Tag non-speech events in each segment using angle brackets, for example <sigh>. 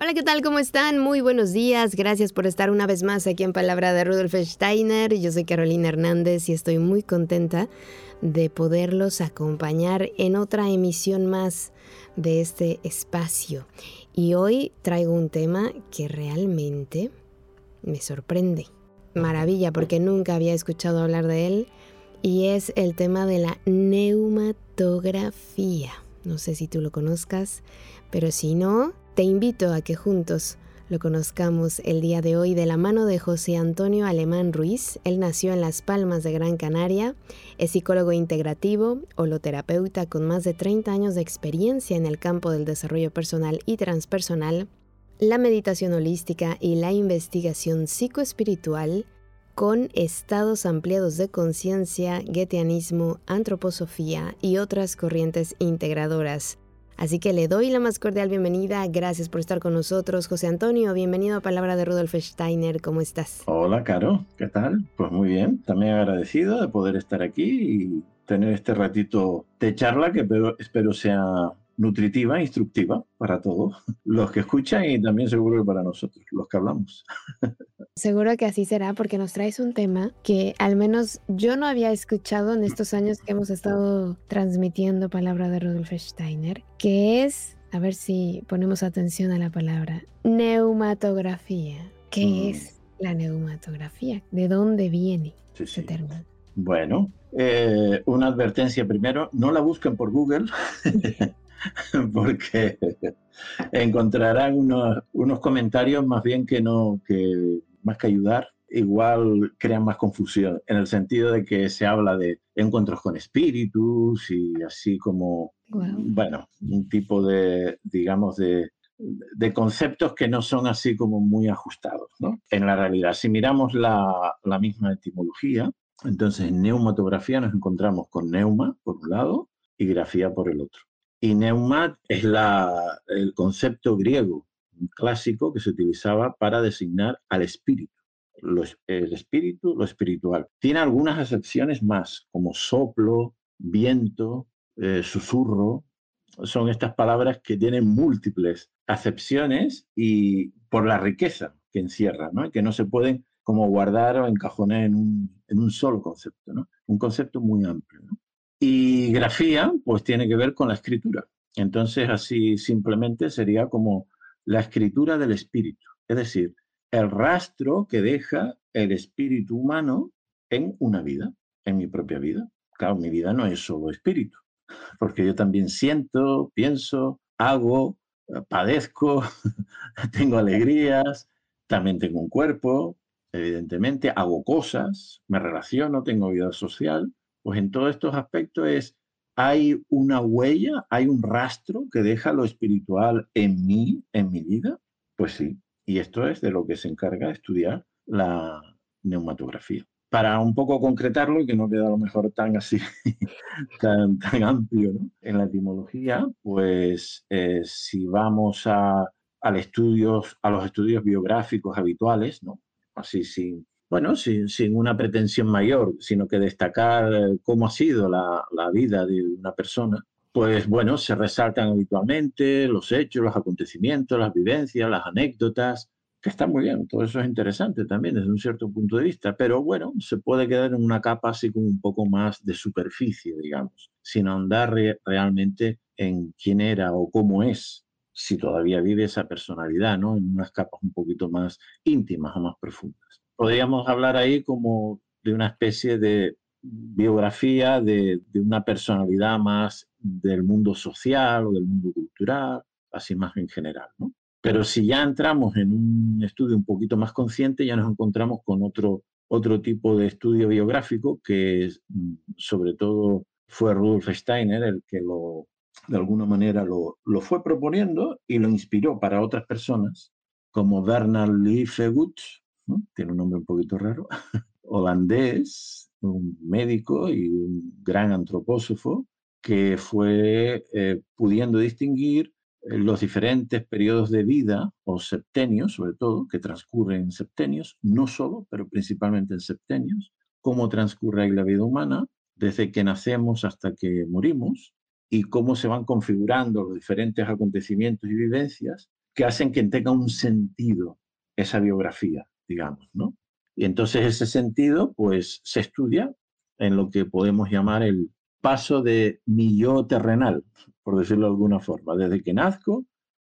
Hola, ¿qué tal? ¿Cómo están? Muy buenos días. Gracias por estar una vez más aquí en Palabra de Rudolf Steiner. Yo soy Carolina Hernández y estoy muy contenta de poderlos acompañar en otra emisión más de este espacio. Y hoy traigo un tema que realmente me sorprende. Maravilla, porque nunca había escuchado hablar de él. Y es el tema de la neumatografía. No sé si tú lo conozcas, pero si no, te invito a que juntos lo conozcamos el día de hoy de la mano de José Antonio Alemán Ruiz. Él nació en Las Palmas de Gran Canaria, es psicólogo integrativo, holoterapeuta con más de 30 años de experiencia en el campo del desarrollo personal y transpersonal, la meditación holística y la investigación psicoespiritual con estados ampliados de conciencia, guetianismo, antroposofía y otras corrientes integradoras. Así que le doy la más cordial bienvenida. Gracias por estar con nosotros. José Antonio, bienvenido a Palabra de Rudolf Steiner. ¿Cómo estás? Hola, Caro. ¿Qué tal? Pues muy bien. También agradecido de poder estar aquí y tener este ratito de charla que espero sea nutritiva, instructiva para todos los que escuchan y también seguro que para nosotros, los que hablamos. <laughs> Seguro que así será porque nos traes un tema que al menos yo no había escuchado en estos años que hemos estado transmitiendo palabra de Rudolf Steiner, que es, a ver si ponemos atención a la palabra, neumatografía. ¿Qué mm. es la neumatografía? ¿De dónde viene ese término? Bueno, eh, una advertencia primero, no la busquen por Google. <laughs> porque encontrarán unos, unos, comentarios más bien que no, que más que ayudar, igual crean más confusión, en el sentido de que se habla de encuentros con espíritus y así como, bueno, un tipo de, digamos, de, de, conceptos que no son así como muy ajustados, ¿no? En la realidad, si miramos la, la misma etimología, entonces en neumatografía nos encontramos con neuma por un lado y grafía por el otro. Y neumat es la, el concepto griego clásico que se utilizaba para designar al espíritu. el espíritu, lo espiritual. Tiene algunas acepciones más, como soplo, viento, eh, susurro. Son estas palabras que tienen múltiples acepciones y por la riqueza que encierran, que no se pueden como guardar o encajonar en un, solo concepto, un concepto muy amplio. Y grafía, pues tiene que ver con la escritura. Entonces, así simplemente sería como la escritura del espíritu, es decir, el rastro que deja el espíritu humano en una vida, en mi propia vida. Claro, mi vida no es solo espíritu, porque yo también siento, pienso, hago, padezco, <laughs> tengo alegrías, también tengo un cuerpo, evidentemente, hago cosas, me relaciono, tengo vida social. Pues en todos estos aspectos es hay una huella, hay un rastro que deja lo espiritual en mí, en mi vida? Pues sí, y esto es de lo que se encarga estudiar la neumatografía. Para un poco concretarlo que no quede a lo mejor tan así, <laughs> tan, amplio, ¿no? en la etimología, pues eh, si vamos a, al a los estudios biográficos habituales, ¿no? así sin, bueno, sin, sin, una pretensión mayor, sino que destacar eh, cómo ha sido la, la, vida de una persona, pues bueno, se resaltan habitualmente los hechos, los acontecimientos, las vivencias, las anécdotas, que están muy bien, todo eso es interesante también desde un cierto punto de vista, pero bueno, se puede quedar en una capa así como un poco más de superficie, digamos, sin ahondar realmente en quién era o cómo es, si todavía vive esa personalidad, ¿no? En unas capas un poquito más íntimas o más profundas podríamos hablar ahí como de una especie de biografía de, una personalidad más del mundo social o del mundo cultural, así más en general, ¿no? Pero si ya entramos en un estudio un poquito más consciente, ya nos encontramos con otro, otro tipo de estudio biográfico que mm, sobre todo fue Rudolf Steiner el que lo, de alguna manera lo, lo fue proponiendo y lo inspiró para otras personas, como Bernard Liefegut, tiene un nombre un poquito raro, <laughs> holandés, un médico y un gran antropósofo, que fue eh, pudiendo distinguir eh, los diferentes periodos de vida, o septenios sobre todo, que transcurren en septenios, no solo, pero principalmente en septenios, cómo transcurre la vida humana desde que nacemos hasta que morimos y cómo se van configurando los diferentes acontecimientos y vivencias que hacen que tenga un sentido esa biografía, digamos, ¿no? Y entonces ese sentido, pues, se estudia en lo que podemos llamar el paso de mi yo terrenal, por decirlo de alguna forma, desde que nazco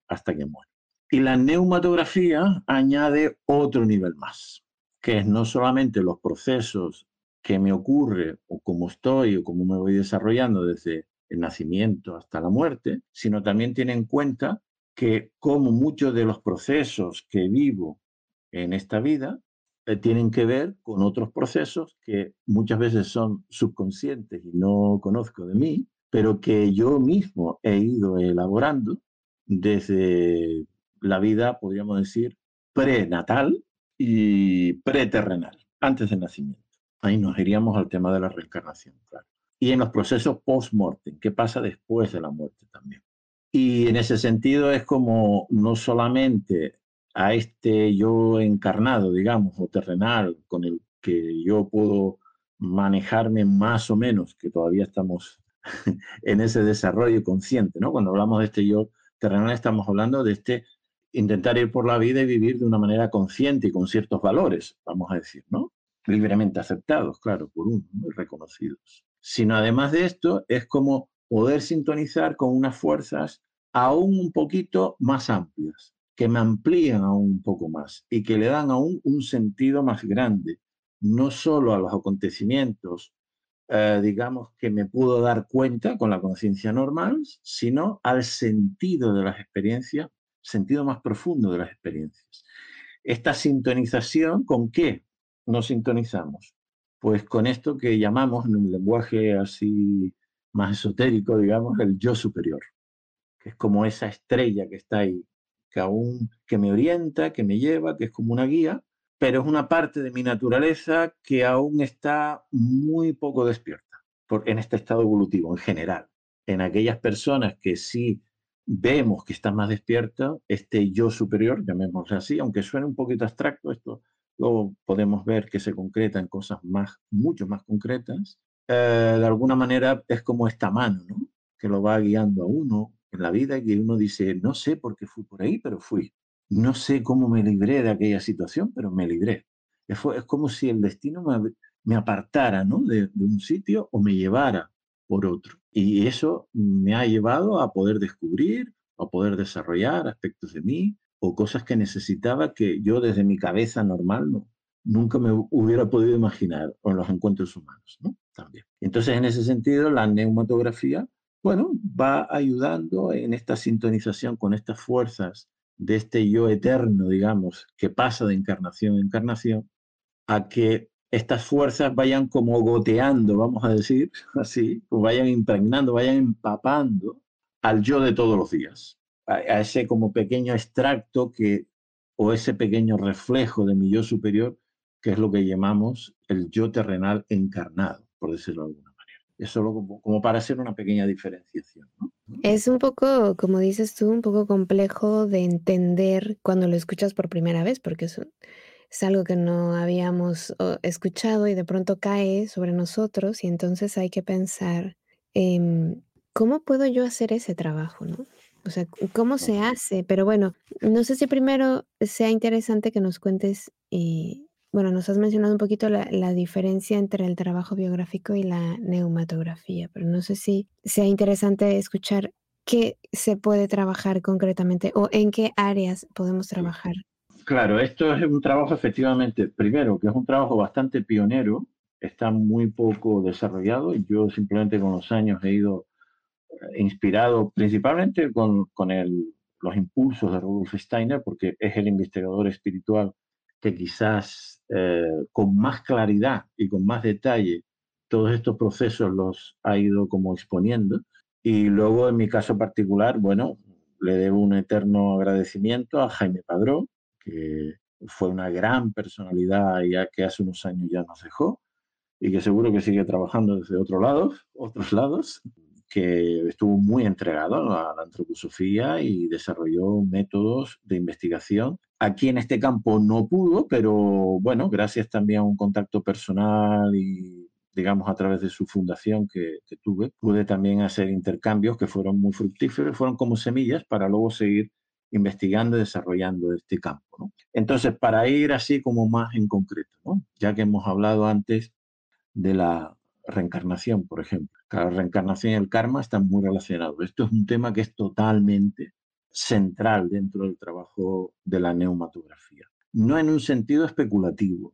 hasta que muero. Y la neumatografía añade otro nivel más, que es no solamente los procesos que me ocurre o cómo estoy o cómo me voy desarrollando desde el nacimiento hasta la muerte, sino también tiene en cuenta que como muchos de los procesos que vivo en esta vida eh, tienen que ver con otros procesos que muchas veces son subconscientes y no conozco de mí, pero que yo mismo he ido elaborando desde la vida, podríamos decir, prenatal y preterrenal, antes del nacimiento. Ahí nos iríamos al tema de la reencarnación, claro. Y en los procesos post-mortem, ¿qué pasa después de la muerte también? Y en ese sentido es como no solamente a este yo encarnado, digamos, o terrenal, con el que yo puedo manejarme más o menos, que todavía estamos <laughs> en ese desarrollo consciente, ¿no? Cuando hablamos de este yo terrenal estamos hablando de este intentar ir por la vida y vivir de una manera consciente y con ciertos valores, vamos a decir, ¿no? Libremente aceptados, claro, por uno, muy reconocidos. Sino además de esto, es como poder sintonizar con unas fuerzas aún un poquito más amplias, que me amplían aún un poco más y que le dan aún un sentido más grande, no solo a los acontecimientos eh, digamos, que me pudo dar cuenta con la conciencia normal, sino al sentido de las experiencias, sentido más profundo de las experiencias. Esta sintonización, ¿con qué nos sintonizamos? Pues con esto que llamamos en un lenguaje así más esotérico, digamos, el yo superior, que es como esa estrella que está ahí, que aún que me orienta, que me lleva, que es como una guía, pero es una parte de mi naturaleza que aún está muy poco despierta en este estado evolutivo en general. En aquellas personas que sí vemos que están más despiertas, este yo superior, llamémoslo así, aunque suene un poquito abstracto, esto luego podemos ver que se concreta en cosas más, mucho más concretas, eh, de alguna manera es como esta mano, ¿no? Que lo va guiando a uno en la vida que uno dice, no sé por qué fui por ahí, pero fui. No sé cómo me libré de aquella situación, pero me libré. Es, como si el destino me, apartara ¿no? de, un sitio o me llevara por otro. Y eso me ha llevado a poder descubrir, a poder desarrollar aspectos de mí o cosas que necesitaba que yo desde mi cabeza normal no, nunca me hubiera podido imaginar o en los encuentros humanos, ¿no? También. Entonces, en ese sentido, la neumatografía, bueno, va ayudando en esta sintonización con estas fuerzas de este yo eterno, digamos, que pasa de encarnación en encarnación, a que estas fuerzas vayan como goteando, vamos a decir <laughs> así, o vayan impregnando, vayan empapando al yo de todos los días, a, ese como pequeño extracto que, o ese pequeño reflejo de mi yo superior, que es lo que llamamos el yo terrenal encarnado, por decirlo de alguna. Es solo como, como para hacer una pequeña diferenciación. ¿no? Es un poco, como dices tú, un poco complejo de entender cuando lo escuchas por primera vez, porque es, es algo que no habíamos escuchado y de pronto cae sobre nosotros y entonces hay que pensar, ¿cómo puedo yo hacer ese trabajo? ¿no? O sea, ¿cómo se hace? Pero bueno, no sé si primero sea interesante que nos cuentes eh, bueno, nos has mencionado un poquito la, diferencia entre el trabajo biográfico y la neumatografía, pero no sé si sea interesante escuchar qué se puede trabajar concretamente o en qué áreas podemos trabajar. Claro, esto es un trabajo efectivamente, primero, que es un trabajo bastante pionero, está muy poco desarrollado y yo simplemente con los años he ido eh, inspirado principalmente con, con los impulsos de Rudolf Steiner, porque es el investigador espiritual que quizás eh, con más claridad y con más detalle todos estos procesos los ha ido como exponiendo. Y luego, en mi caso particular, bueno, le debo un eterno agradecimiento a Jaime Padrón, que fue una gran personalidad ya que hace unos años ya nos dejó y que seguro que sigue trabajando desde otros lados, otros lados, que estuvo muy entregado a la antroposofía y desarrolló métodos de investigación. Aquí en este campo no pudo, pero bueno, gracias también a un contacto personal y digamos a través de su fundación que, tuve, pude también hacer intercambios que fueron muy fructíferos, fueron como semillas para luego seguir investigando y desarrollando este campo. Entonces, para ir así como más en concreto, ya que hemos hablado antes de la reencarnación, por ejemplo. La reencarnación y el karma están muy relacionados. Esto es un tema que es totalmente central dentro del trabajo de la neumatografía. No en un sentido especulativo,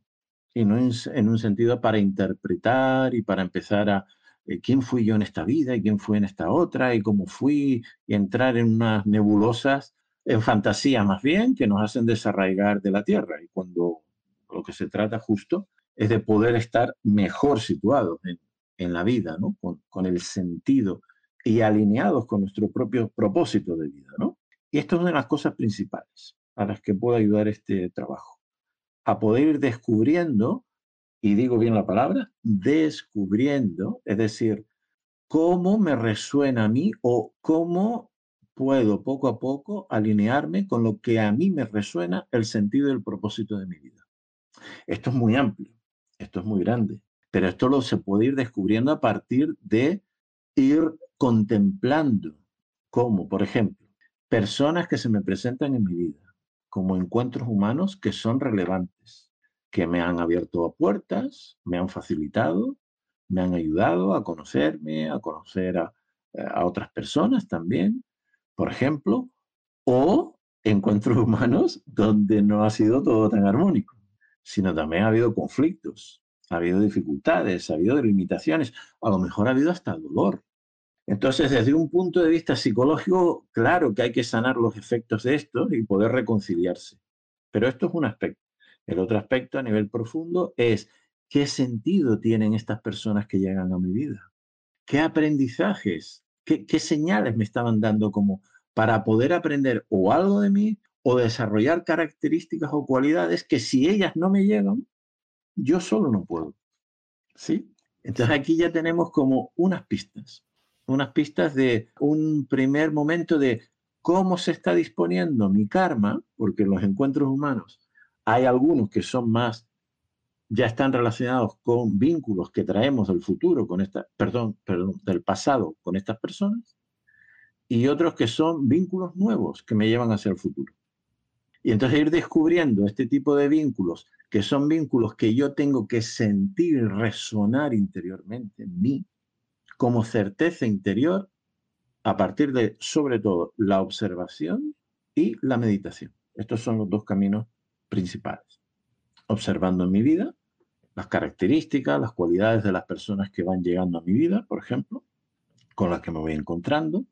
y no en, un sentido para interpretar y para empezar a eh, quién fui yo en esta vida y quién fui en esta otra y cómo fui y entrar en unas nebulosas, en fantasía más bien, que nos hacen desarraigar de la tierra. Y cuando lo que se trata justo es de poder estar mejor situados en, en la vida, ¿no? Con, el sentido y alineados con nuestro propio propósito de vida, ¿no? Y esto es una de las cosas principales a las que puede ayudar este trabajo, a poder ir descubriendo, y digo bien la palabra, descubriendo, es decir, cómo me resuena a mí o cómo puedo poco a poco alinearme con lo que a mí me resuena el sentido y el propósito de mi vida. Esto es muy amplio, esto es muy grande. Pero esto lo se puede ir descubriendo a partir de ir contemplando, como por ejemplo, personas que se me presentan en mi vida, como encuentros humanos que son relevantes, que me han abierto puertas, me han facilitado, me han ayudado a conocerme, a conocer a, a otras personas también, por ejemplo, o encuentros <laughs> humanos donde no ha sido todo tan armónico, sino también ha habido conflictos, ha habido dificultades, ha habido limitaciones, a lo mejor ha habido hasta dolor. Entonces, desde un punto de vista psicológico, claro que hay que sanar los efectos de esto y poder reconciliarse. Pero esto es un aspecto. El otro aspecto a nivel profundo es qué sentido tienen estas personas que llegan a mi vida. ¿Qué aprendizajes, qué, señales me estaban dando como para poder aprender o algo de mí o desarrollar características o cualidades que si ellas no me llegan, yo solo no puedo. ¿Sí? Entonces aquí ya tenemos como unas pistas, unas pistas de un primer momento de cómo se está disponiendo mi karma, porque en los encuentros humanos hay algunos que son más, ya están relacionados con vínculos que traemos del futuro, con esta, perdón, perdón, del pasado con estas personas, y otros que son vínculos nuevos que me llevan hacia el futuro. Y entonces ir descubriendo este tipo de vínculos que son vínculos que yo tengo que sentir resonar interiormente en mí, como certeza interior, a partir de, sobre todo, la observación y la meditación. Estos son los dos caminos principales. Observando en mi vida las características, las cualidades de las personas que van llegando a mi vida, por ejemplo, con las que me voy encontrando,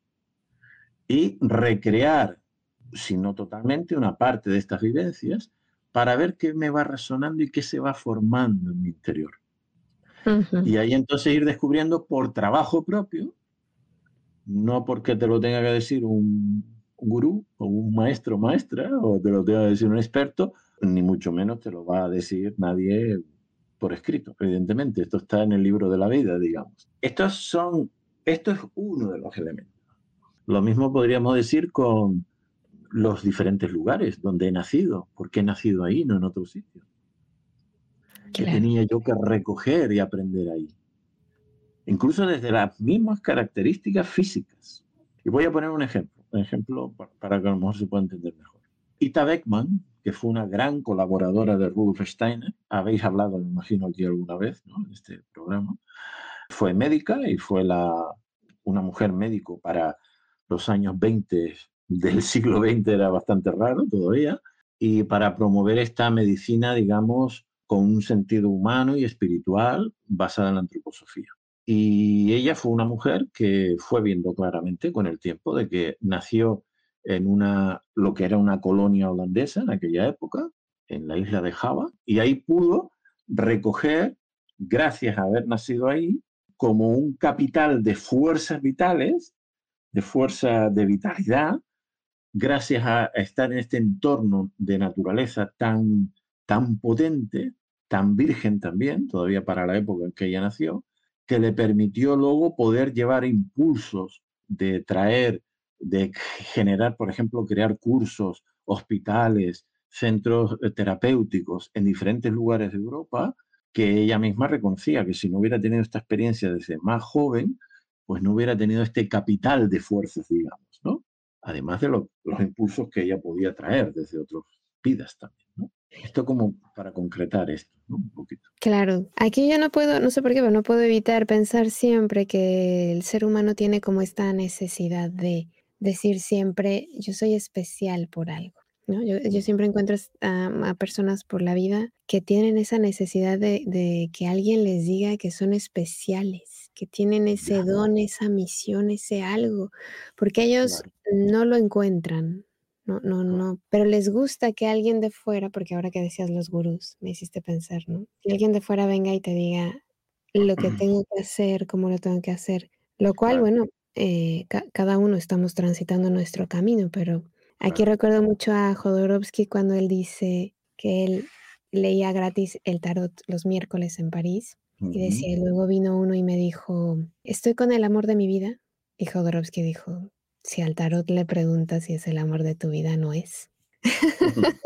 y recrear, si no totalmente, una parte de estas vivencias para ver qué me va resonando y qué se va formando en mi interior. Y ahí entonces ir descubriendo por trabajo propio, no porque te lo tenga que decir un, gurú o un maestro maestra o te lo tenga que decir un experto, ni mucho menos te lo va a decir nadie por escrito, evidentemente. Esto está en el libro de la vida, digamos. Estos son, esto es uno de los elementos. Lo mismo podríamos decir con los diferentes lugares donde he nacido, porque he nacido ahí, no en otro sitio. Que tenía yo que recoger y aprender ahí. Incluso desde las mismas características físicas. Y voy a poner un ejemplo, un ejemplo para que a lo mejor se pueda entender mejor. Ita Beckman, que fue una gran colaboradora de Rudolf Steiner, habéis hablado, me imagino, aquí alguna vez ¿no? en este programa, fue médica y fue la, una mujer médico para los años 20 del siglo XX era bastante raro todavía, y para promover esta medicina, digamos, con un sentido humano y espiritual basada en la antroposofía. Y ella fue una mujer que fue viendo claramente con el tiempo de que nació en una, lo que era una colonia holandesa en aquella época, en la isla de Java, y ahí pudo recoger, gracias a haber nacido ahí, como un capital de fuerzas vitales, de fuerza de vitalidad, gracias a estar en este entorno de naturaleza tan, tan potente, tan virgen también, todavía para la época en que ella nació, que le permitió luego poder llevar impulsos de traer, de generar, por ejemplo, crear cursos, hospitales, centros eh, terapéuticos en diferentes lugares de Europa, que ella misma reconocía que si no hubiera tenido esta experiencia desde más joven, pues no hubiera tenido este capital de fuerzas, digamos. Además de los impulsos que ella podía traer desde otras vidas también, ¿no? Esto como para concretar esto, ¿no? Un poquito. Claro, aquí yo no puedo, no sé por qué, pero no puedo evitar pensar siempre que el ser humano tiene como esta necesidad de decir siempre, yo soy especial por algo. ¿no? Yo, yo siempre encuentro a, personas por la vida que tienen esa necesidad de, de, que alguien les diga que son especiales, que tienen ese don, esa misión, ese algo, porque ellos no lo encuentran, no, no, no, pero les gusta que alguien de fuera, porque ahora que decías los gurús, me hiciste pensar, ¿no? Que alguien de fuera venga y te diga lo que <clears throat> tengo que hacer, cómo lo tengo que hacer, lo cual, bueno, eh, cada uno estamos transitando nuestro camino, pero aquí recuerdo mucho a Jodorowsky cuando él dice que él leía gratis el tarot los miércoles en París y decía, y luego vino uno y me dijo, estoy con el amor de mi vida. Y Jodorowsky dijo, si al tarot le preguntas si es el amor de tu vida, no es. <laughs>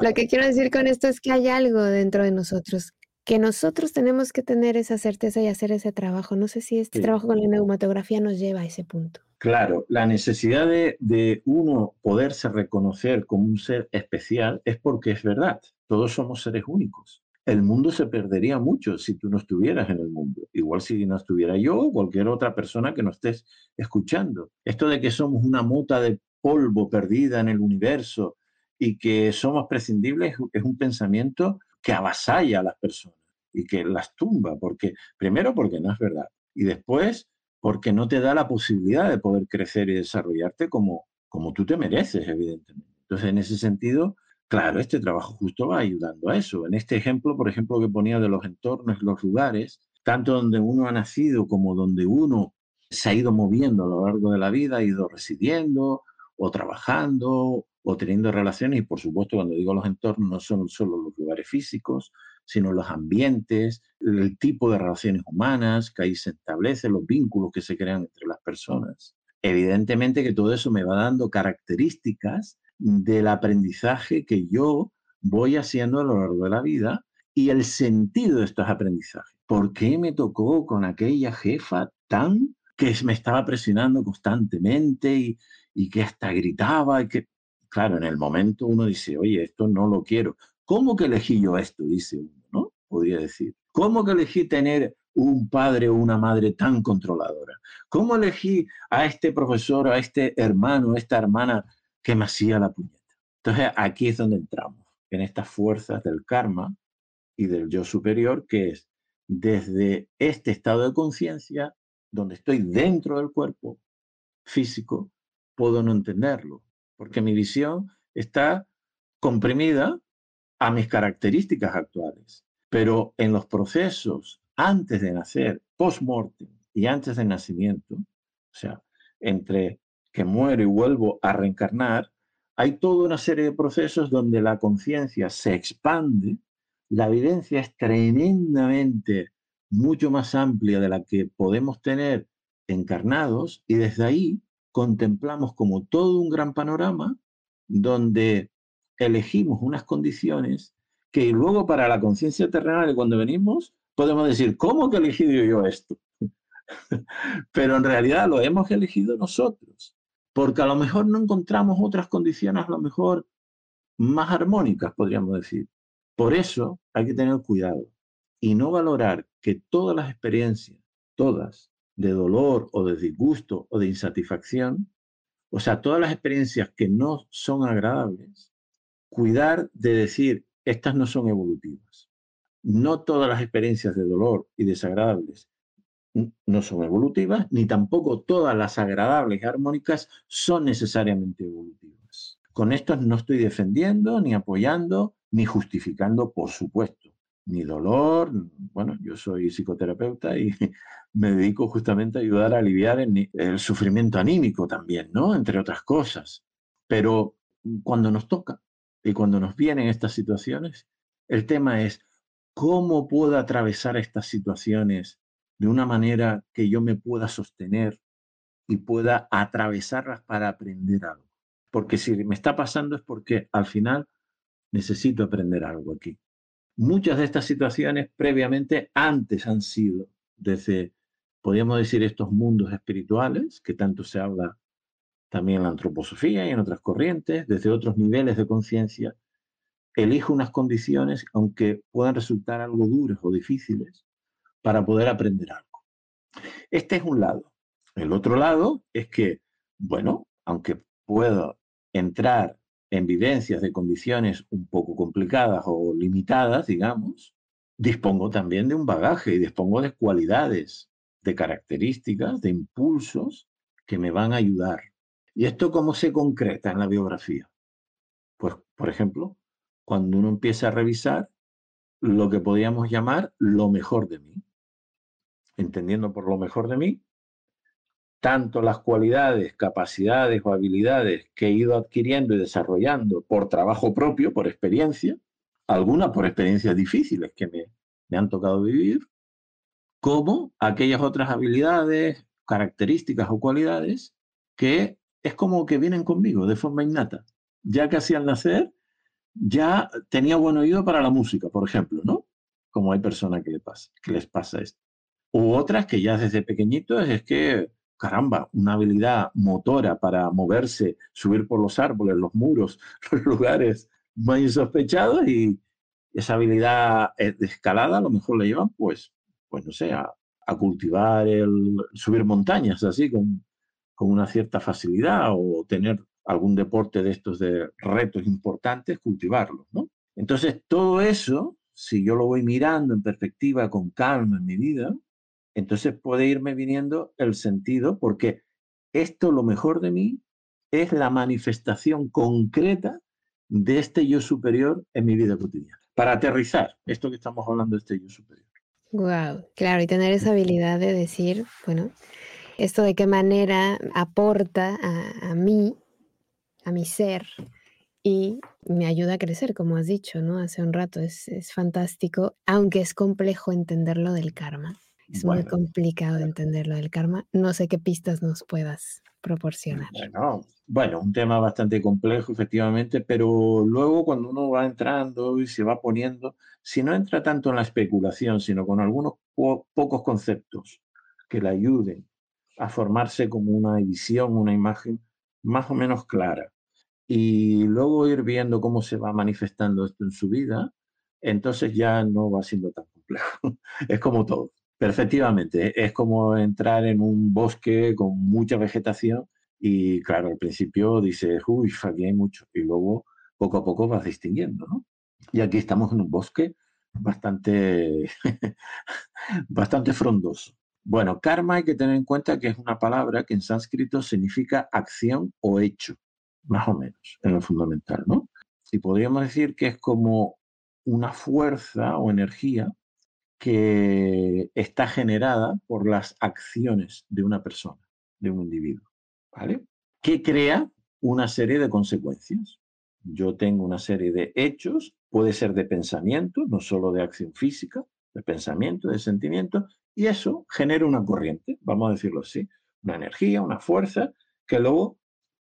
Lo que quiero decir con esto es que hay algo dentro de nosotros, que nosotros tenemos que tener esa certeza y hacer ese trabajo. No sé si este trabajo con la neumatografía nos lleva a ese punto. Claro, la necesidad de, de uno poderse reconocer como un ser especial es porque es verdad, todos somos seres únicos el mundo se perdería mucho si tú no estuvieras en el mundo. Igual si no estuviera yo o cualquier otra persona que nos estés escuchando. Esto de que somos una mota de polvo perdida en el universo y que somos prescindibles es un pensamiento que avasalla a las personas y que las tumba, porque primero porque no es verdad y después porque no te da la posibilidad de poder crecer y desarrollarte como, como tú te mereces, evidentemente. Entonces, en ese sentido, Claro, este trabajo justo va ayudando a eso. En este ejemplo, por ejemplo, que ponía de los entornos, los lugares, tanto donde uno ha nacido como donde uno se ha ido moviendo a lo largo de la vida, ha ido residiendo o trabajando o teniendo relaciones. Y por supuesto, cuando digo los entornos, no son solo los lugares físicos, sino los ambientes, el tipo de relaciones humanas que ahí se establecen, los vínculos que se crean entre las personas. Evidentemente que todo eso me va dando características del aprendizaje que yo voy haciendo a lo largo de la vida y el sentido de estos aprendizajes. ¿Por qué me tocó con aquella jefa tan que me estaba presionando constantemente y, y que hasta gritaba? Y que, claro, en el momento uno dice, oye, esto no lo quiero. ¿Cómo que elegí yo esto? Dice uno, ¿no? Podría decir. ¿Cómo que elegí tener un padre o una madre tan controladora? ¿Cómo elegí a este profesor, a este hermano, a esta hermana que me hacía la puñeta. Entonces aquí es donde entramos, en estas fuerzas del karma y del yo superior, que es desde este estado de conciencia, donde estoy dentro del cuerpo físico, puedo no entenderlo, porque mi visión está comprimida a mis características actuales. Pero en los procesos antes de nacer, post-mortem y antes del nacimiento, o sea, entre que muero y vuelvo a reencarnar, hay toda una serie de procesos donde la conciencia se expande, la evidencia es tremendamente mucho más amplia de la que podemos tener encarnados y desde ahí contemplamos como todo un gran panorama donde elegimos unas condiciones que luego para la conciencia terrenal cuando venimos podemos decir, ¿cómo que he elegido yo esto? <laughs> Pero en realidad lo hemos elegido nosotros porque a lo mejor no encontramos otras condiciones a lo mejor más armónicas, podríamos decir. Por eso hay que tener cuidado y no valorar que todas las experiencias, todas, de dolor o de disgusto o de insatisfacción, o sea, todas las experiencias que no son agradables, cuidar de decir, estas no son evolutivas. No todas las experiencias de dolor y desagradables no son evolutivas, ni tampoco todas las agradables y armónicas son necesariamente evolutivas. Con esto no estoy defendiendo, ni apoyando, ni justificando, por supuesto, ni dolor. Bueno, yo soy psicoterapeuta y <laughs> me dedico justamente a ayudar a aliviar el, el sufrimiento anímico también, ¿no? Entre otras cosas. Pero cuando nos toca y cuando nos vienen estas situaciones, el tema es cómo puedo atravesar estas situaciones de una manera que yo me pueda sostener y pueda atravesarlas para aprender algo. Porque si me está pasando es porque al final necesito aprender algo aquí. Muchas de estas situaciones previamente antes han sido desde, podríamos decir, estos mundos espirituales, que tanto se habla también en la antroposofía y en otras corrientes, desde otros niveles de conciencia, elijo unas condiciones, aunque puedan resultar algo duras o difíciles, para poder aprender algo. Este es un lado. El otro lado es que, bueno, aunque puedo entrar en vivencias de condiciones un poco complicadas o limitadas, digamos, dispongo también de un bagaje y dispongo de cualidades, de características, de impulsos que me van a ayudar. ¿Y esto cómo se concreta en la biografía? Pues, por ejemplo, cuando uno empieza a revisar lo que podríamos llamar lo mejor de mí. Entendiendo por lo mejor de mí, tanto las cualidades, capacidades o habilidades que he ido adquiriendo y desarrollando por trabajo propio, por experiencia, algunas por experiencias difíciles que me, han tocado vivir, como aquellas otras habilidades, características o cualidades que es como que vienen conmigo de forma innata. Ya casi al nacer ya tenía buen oído para la música, por ejemplo, ¿no? Como hay personas que, le pasa, que les pasa esto. U otras que ya desde pequeñitos es que, caramba, una habilidad motora para moverse, subir por los árboles, los muros, <laughs> los lugares más insospechados y esa habilidad eh, de escalada a lo mejor le llevan, pues, pues no sé, a, cultivar el subir montañas así con, con una cierta facilidad o tener algún deporte de estos de retos importantes, cultivarlos, ¿no? Entonces, todo eso, si yo lo voy mirando en perspectiva con calma en mi vida, entonces puede irme viniendo el sentido, porque esto, lo mejor de mí, es la manifestación concreta de este yo superior en mi vida cotidiana. Para aterrizar esto que estamos hablando de este yo superior. Wow, claro, y tener esa habilidad de decir, bueno, esto de qué manera aporta a, a mí a mi ser y me ayuda a crecer, como has dicho, ¿no? Hace un rato, es, fantástico, aunque es complejo entenderlo del karma. Es muy complicado entenderlo del karma. No sé qué pistas nos puedas proporcionar. Bueno, bueno, un tema bastante complejo, efectivamente, pero luego cuando uno va entrando y se va poniendo, si no entra tanto en la especulación, sino con algunos pocos conceptos que le ayuden a formarse como una visión, una imagen más o menos clara, y luego ir viendo cómo se va manifestando esto en su vida, entonces ya no va siendo tan complejo. <laughs> es como todo. Perfectamente, es como entrar en un bosque con mucha vegetación y claro, al principio dices, uy, aquí hay mucho, y luego poco a poco vas distinguiendo, ¿no? Y aquí estamos en un bosque bastante, <laughs> bastante frondoso. Bueno, karma hay que tener en cuenta que es una palabra que en sánscrito significa acción o hecho más o menos, en lo fundamental, ¿no? Y podríamos decir que es como una fuerza o energía que está generada por las acciones de una persona, de un individuo, ¿vale? Que crea una serie de consecuencias. Yo tengo una serie de hechos, puede ser de pensamiento, no solo de acción física, de pensamiento, de sentimiento, y eso genera una corriente, vamos a decirlo así, una energía, una fuerza, que luego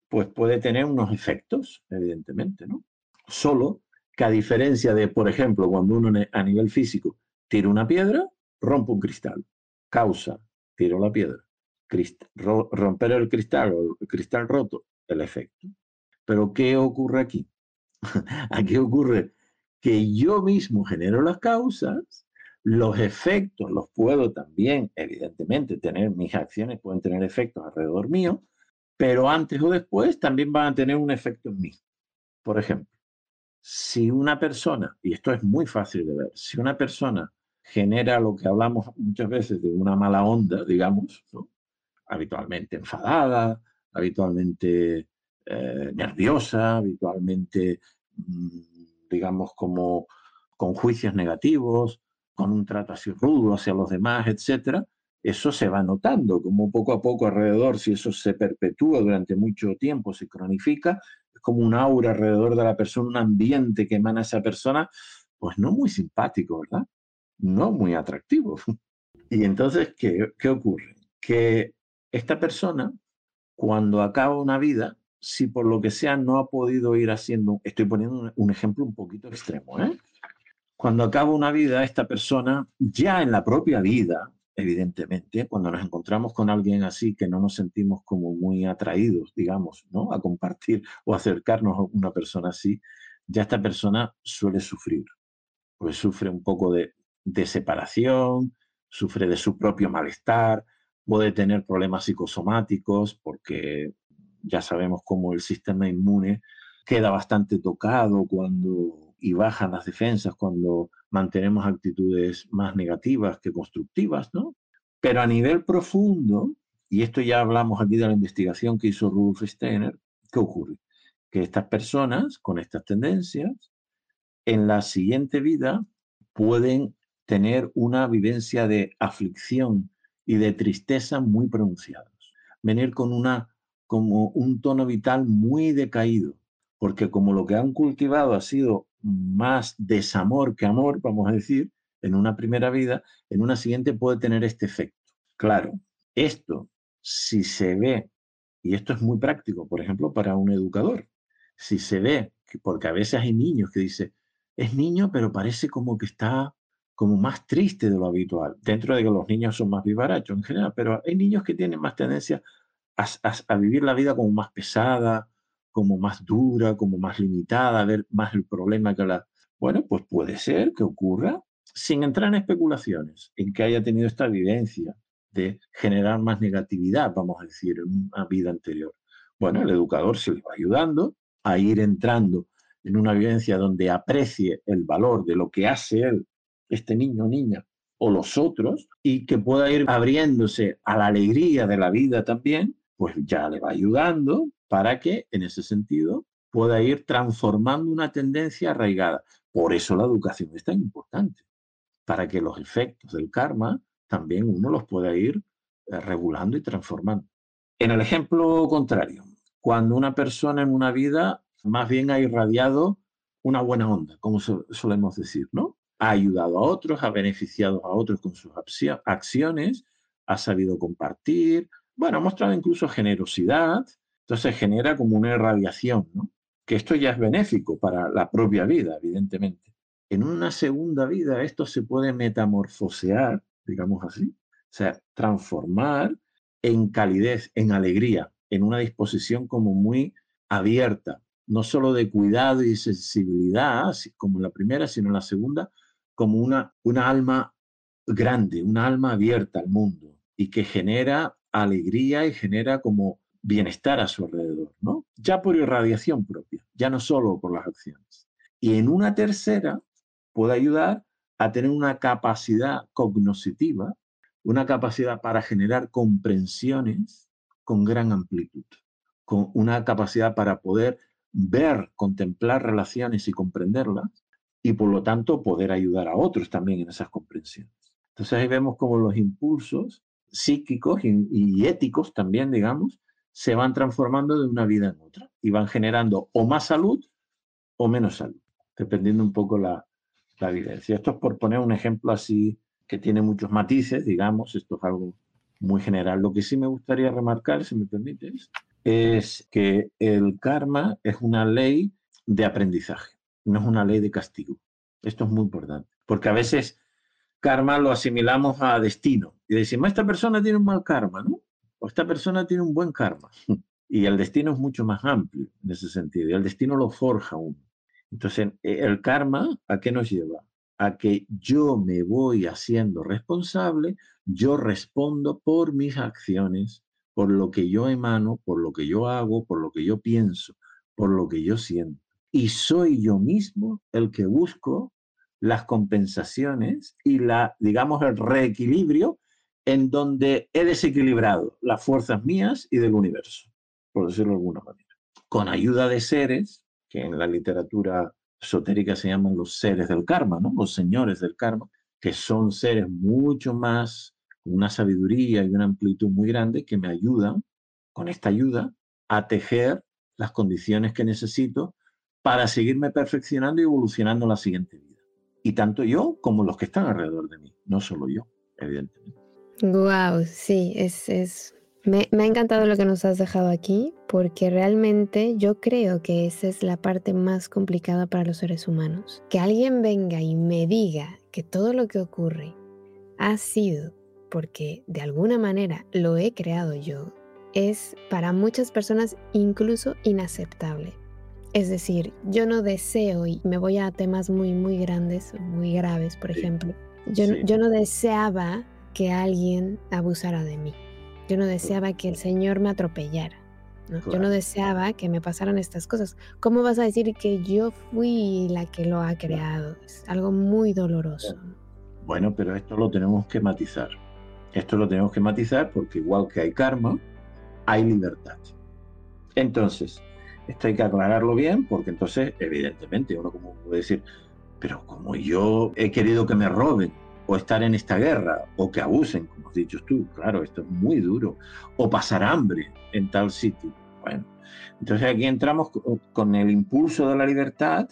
pues puede tener unos efectos, evidentemente, ¿no? Solo que a diferencia de, por ejemplo, cuando uno a nivel físico tira una piedra, rompe un cristal. Causa, tiro la piedra. romper el cristal el cristal roto, el efecto. Pero ¿qué ocurre aquí? <laughs> aquí ocurre que yo mismo genero las causas, los efectos los puedo también, evidentemente, tener, mis acciones pueden tener efectos alrededor mío, pero antes o después también van a tener un efecto en mí. Por ejemplo, si una persona, y esto es muy fácil de ver, si una persona genera lo que hablamos muchas veces de una mala onda, digamos, habitualmente enfadada, habitualmente eh, nerviosa, habitualmente, mm, digamos, como con juicios negativos, con un trato así rudo hacia los demás, etcétera, eso se va notando, como poco a poco alrededor, si eso se perpetúa durante mucho tiempo, se cronifica, es como un aura alrededor de la persona, un ambiente que emana esa persona, pues no muy simpático, ¿verdad? No muy atractivo. <laughs> Y entonces, ¿qué, ¿qué ocurre? Que esta persona, cuando acaba una vida, si por lo que sea no ha podido ir haciendo, estoy poniendo un ejemplo un poquito extremo, ¿eh? Cuando acaba una vida, esta persona, ya en la propia vida, evidentemente, cuando nos encontramos con alguien así que no nos sentimos como muy atraídos, digamos, ¿no? A compartir o acercarnos a una persona así, ya esta persona suele sufrir, pues sufre un poco de, de separación, sufre de su propio malestar, puede tener problemas psicosomáticos porque ya sabemos cómo el sistema inmune queda bastante tocado cuando y bajan las defensas cuando mantenemos actitudes más negativas que constructivas, ¿no? Pero a nivel profundo, y esto ya hablamos aquí de la investigación que hizo Rudolf Steiner, ¿qué ocurre? Que estas personas con estas tendencias en la siguiente vida pueden tener una vivencia de aflicción y de tristeza muy pronunciados, venir con una como un tono vital muy decaído, porque como lo que han cultivado ha sido más desamor que amor, vamos a decir, en una primera vida, en una siguiente puede tener este efecto. Claro, esto, si se ve, y esto es muy práctico, por ejemplo, para un educador, si se ve, porque a veces hay niños que dicen, es niño, pero parece como que está como más triste de lo habitual, dentro de que los niños son más vivarachos en general, pero hay niños que tienen más tendencia a, vivir la vida como más pesada, como más dura, como más limitada, a ver más el problema que la... Bueno, pues puede ser que ocurra sin entrar en especulaciones, en que haya tenido esta vivencia de generar más negatividad, vamos a decir, en una vida anterior. Bueno, el educador se le va ayudando a ir entrando en una vivencia donde aprecie el valor de lo que hace él, este niño o niña, o los otros, y que pueda ir abriéndose a la alegría de la vida también, pues ya le va ayudando para que en ese sentido pueda ir transformando una tendencia arraigada. Por eso la educación es tan importante, para que los efectos del karma también uno los pueda ir eh, regulando y transformando. En el ejemplo contrario, cuando una persona en una vida más bien ha irradiado una buena onda, como solemos decir, ¿no? Ha ayudado a otros, ha beneficiado a otros con sus acciones, ha sabido compartir, bueno, ha mostrado incluso generosidad, entonces genera como una irradiación, ¿no? Que esto ya es benéfico para la propia vida, evidentemente. En una segunda vida esto se puede metamorfosear, digamos así, o sea, transformar en calidez, en alegría, en una disposición como muy abierta, no solo de cuidado y sensibilidad, como la primera, sino en la segunda, como una, una alma grande, una alma abierta al mundo y que genera alegría y genera como bienestar a su alrededor, ¿no? Ya por irradiación propia, ya no solo por las acciones. Y en una tercera puede ayudar a tener una capacidad cognoscitiva, una capacidad para generar comprensiones con gran amplitud, con una capacidad para poder ver, contemplar relaciones y comprenderlas, y por lo tanto poder ayudar a otros también en esas comprensiones. Entonces ahí vemos como los impulsos psíquicos y, éticos también, digamos, se van transformando de una vida en otra y van generando o más salud o menos salud, dependiendo un poco la, la vivencia. Esto es por poner un ejemplo así que tiene muchos matices, digamos, esto es algo muy general. Lo que sí me gustaría remarcar, si me permites, es que el karma es una ley de aprendizaje, no es una ley de castigo. Esto es muy importante, porque a veces karma lo asimilamos a destino. Y decimos, esta persona tiene un mal karma, ¿no? O esta persona tiene un buen karma. <laughs> Y el destino es mucho más amplio en ese sentido. Y el destino lo forja uno. Entonces, e, el karma, ¿a qué nos lleva? A que yo me voy haciendo responsable, yo respondo por mis acciones, por lo que yo emano, por lo que yo hago, por lo que yo pienso, por lo que yo siento. Y soy yo mismo el que busco las compensaciones y la, digamos, el reequilibrio en donde he desequilibrado las fuerzas mías y del universo, por decirlo de alguna manera. Con ayuda de seres, que en la literatura esotérica se llaman los seres del karma, ¿no? los señores del karma, que son seres mucho más, con una sabiduría y una amplitud muy grande, que me ayudan, con esta ayuda, a tejer las condiciones que necesito para seguirme perfeccionando y evolucionando la siguiente vida. Y tanto yo como los que están alrededor de mí, no solo yo. evidentemente. Wow, sí, es, es... Me, ha encantado lo que nos has dejado aquí, porque realmente yo creo que esa es la parte más complicada para los seres humanos. Que alguien venga y me diga que todo lo que ocurre ha sido porque de alguna manera lo he creado yo, es para muchas personas incluso inaceptable. Es decir, yo no deseo, y me voy a temas muy, muy grandes, muy graves, por ejemplo, yo, yo no deseaba que alguien abusara de mí. Yo no deseaba que el Señor me atropellara. Yo no deseaba que me pasaran estas cosas. ¿Cómo vas a decir que yo fui la que lo ha creado? Es algo muy doloroso. Bueno, pero esto lo tenemos que matizar. Esto lo tenemos que matizar porque igual que hay karma, hay libertad. Entonces, esto hay que aclararlo bien porque entonces, evidentemente, uno como puede decir, pero como yo he querido que me roben, o estar en esta guerra, o que abusen, como has dicho tú, claro, esto es muy duro, o pasar hambre en tal sitio. Bueno, entonces aquí entramos con el impulso de la libertad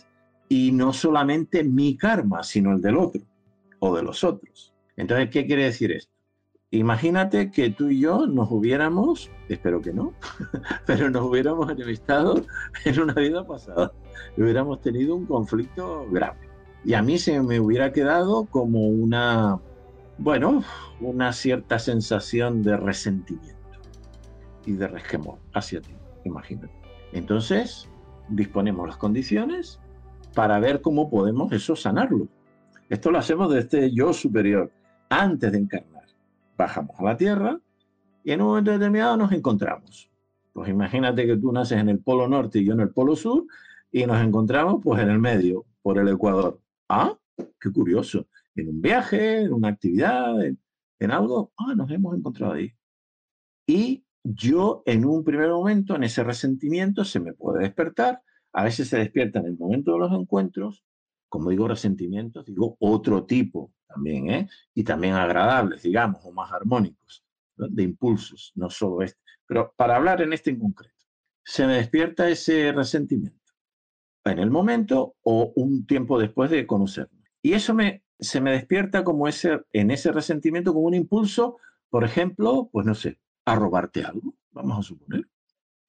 y no solamente mi karma, sino el del otro o de los otros. Entonces, ¿qué quiere decir esto? Imagínate que tú y yo nos hubiéramos, espero que no, <laughs> pero nos hubiéramos enemistado en una vida pasada. Hubiéramos tenido un conflicto grave. Y a mí se me hubiera quedado como una, bueno, una cierta sensación de resentimiento y de resquemor hacia ti, imagínate. Entonces, disponemos las condiciones para ver cómo podemos eso sanarlo. Esto lo hacemos desde yo superior, antes de encarnar bajamos a la Tierra y en un momento determinado nos encontramos. Pues imagínate que tú naces en el Polo Norte y yo en el Polo Sur y nos encontramos pues en el medio, por el Ecuador. Ah, qué curioso. En un viaje, en una actividad, en, en algo, ah, nos hemos encontrado ahí. Y yo en un primer momento, en ese resentimiento, se me puede despertar. A veces se despierta en el momento de los encuentros. Como digo resentimientos, digo otro tipo también, ¿eh? Y también agradables, digamos, o más armónicos, de impulsos, no solo este. Pero para hablar en este en concreto, se me despierta ese resentimiento en el momento o un tiempo después de conocerme. Y eso me, se me despierta como ese, en ese resentimiento como un impulso, por ejemplo, pues no sé, a robarte algo, vamos a suponer.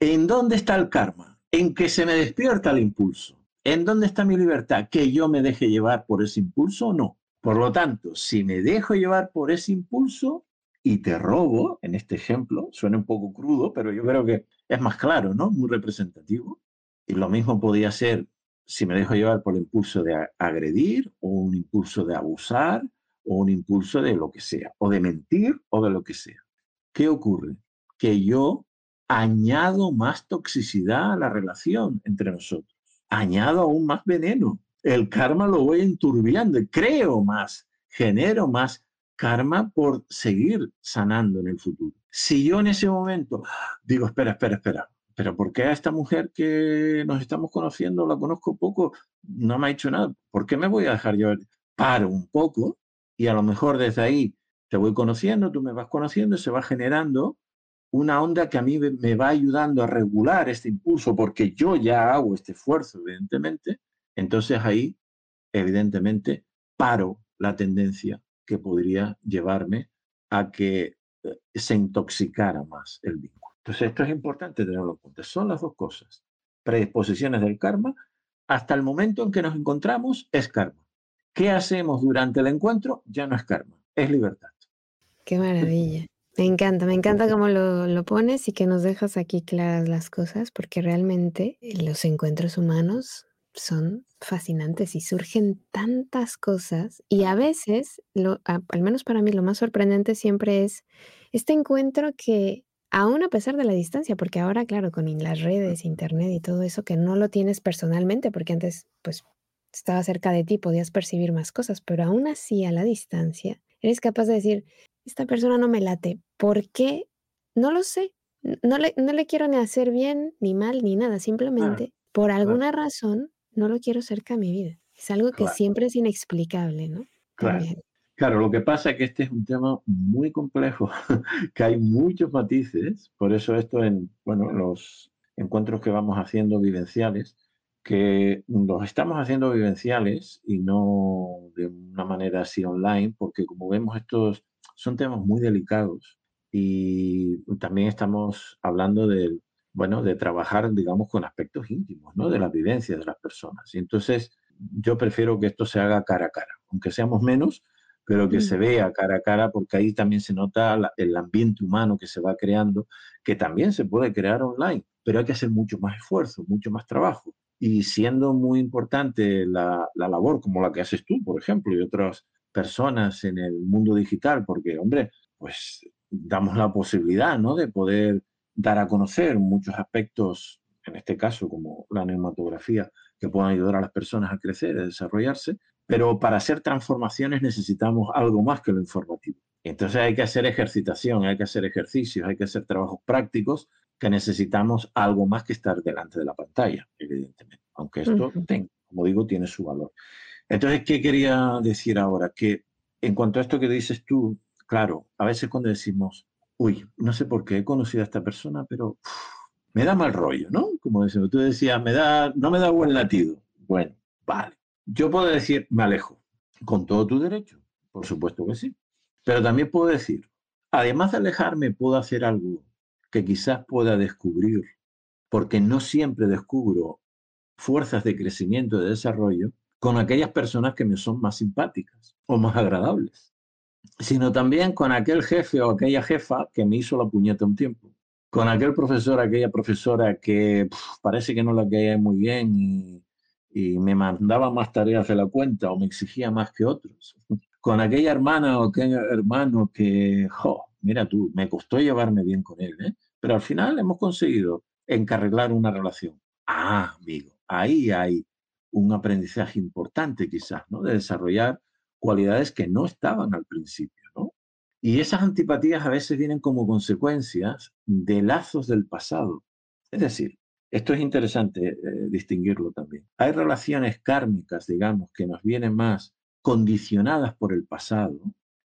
¿En dónde está el karma? En que se me despierta el impulso. ¿En dónde está mi libertad? ¿Que yo me deje llevar por ese impulso o no? Por lo tanto, si me dejo llevar por ese impulso y te robo, en este ejemplo, suena un poco crudo, pero yo creo que es más claro, ¿no? Muy representativo. Y lo mismo podría ser si me dejo llevar por el impulso de agredir o un impulso de abusar o un impulso de lo que sea, o de mentir o de lo que sea. ¿Qué ocurre? Que yo añado más toxicidad a la relación entre nosotros, añado aún más veneno, el karma lo voy enturbiando creo más, genero más karma por seguir sanando en el futuro. Si yo en ese momento digo, espera, espera, espera, pero ¿por qué a esta mujer que nos estamos conociendo, la conozco poco, no me ha dicho nada? ¿Por qué me voy a dejar llevar? Paro un poco y a lo mejor desde ahí te voy conociendo, tú me vas conociendo, se va generando una onda que a mí me va ayudando a regular este impulso porque yo ya hago este esfuerzo, evidentemente, entonces ahí, evidentemente, paro la tendencia que podría llevarme a que eh, se intoxicara más el vínculo. Entonces esto es importante tenerlo en cuenta. Son las dos cosas. Predisposiciones del karma. Hasta el momento en que nos encontramos es karma. ¿Qué hacemos durante el encuentro? Ya no es karma, es libertad. Qué maravilla. Me encanta, me encanta cómo lo, lo, pones y que nos dejas aquí claras las cosas, porque realmente los encuentros humanos son fascinantes y surgen tantas cosas y a veces, lo, al menos para mí, lo más sorprendente siempre es este encuentro que aún a pesar de la distancia, porque ahora, claro, con las redes, internet y todo eso, que no lo tienes personalmente, porque antes, pues, estaba cerca de ti, podías percibir más cosas, pero aún así a la distancia, eres capaz de decir, esta persona no me late, ¿por qué? No lo sé, no le, no le quiero ni hacer bien, ni mal, ni nada, simplemente por alguna razón no lo quiero cerca de mi vida. Es algo que siempre es inexplicable, ¿no? Claro. Claro, lo que pasa es que este es un tema muy complejo, <laughs> que hay muchos matices, por eso esto en bueno, los encuentros que vamos haciendo vivenciales, que los estamos haciendo vivenciales y no de una manera así online, porque como vemos estos son temas muy delicados y también estamos hablando de, bueno, de trabajar, digamos, con aspectos íntimos, ¿no? De las vivencias de las personas. Y entonces yo prefiero que esto se haga cara a cara, aunque seamos menos, pero que se vea cara a cara, porque ahí también se nota el ambiente humano que se va creando, que también se puede crear online, pero hay que hacer mucho más esfuerzo, mucho más trabajo. Y siendo muy importante la, la labor como la que haces tú, por ejemplo, y otras personas en el mundo digital, porque, hombre, pues damos la posibilidad, ¿no? De poder dar a conocer muchos aspectos, en este caso como la neumatografía, que puedan ayudar a las personas a crecer, a desarrollarse, pero para hacer transformaciones necesitamos algo más que lo informativo. Entonces hay que hacer ejercitación, hay que hacer ejercicios, hay que hacer trabajos prácticos que necesitamos algo más que estar delante de la pantalla, evidentemente, aunque esto, como digo, tiene su valor. Entonces, ¿qué quería decir ahora? Que en cuanto a esto que dices tú, claro, a veces cuando decimos, uy, no sé por qué he conocido a esta persona, pero me da mal rollo, ¿no? Como decimos, tú decías, me da, no me da buen latido. Bueno, vale. Yo puedo decir, me alejo, con todo tu derecho, por supuesto que sí. Pero también puedo decir, además de alejarme, puedo hacer algo que quizás pueda descubrir, porque no siempre descubro fuerzas de crecimiento, de desarrollo, con aquellas personas que me son más simpáticas o más agradables sino también con aquel jefe o aquella jefa que me hizo la puñeta un tiempo, con aquel profesor, aquella profesora que parece que no la caía muy bien y, me mandaba más tareas de la cuenta o me exigía más que otros, con aquella hermana o aquel hermano que, jo, mira tú, me costó llevarme bien con él, ¿eh? pero al final hemos conseguido encarreglar una relación. Ah, amigo, ahí hay un aprendizaje importante quizás, ¿no? De desarrollar cualidades que no estaban al principio, ¿no? Y esas antipatías a veces vienen como consecuencias de lazos del pasado. Es decir, esto es interesante eh, distinguirlo también. Hay relaciones kármicas, digamos, que nos vienen más condicionadas por el pasado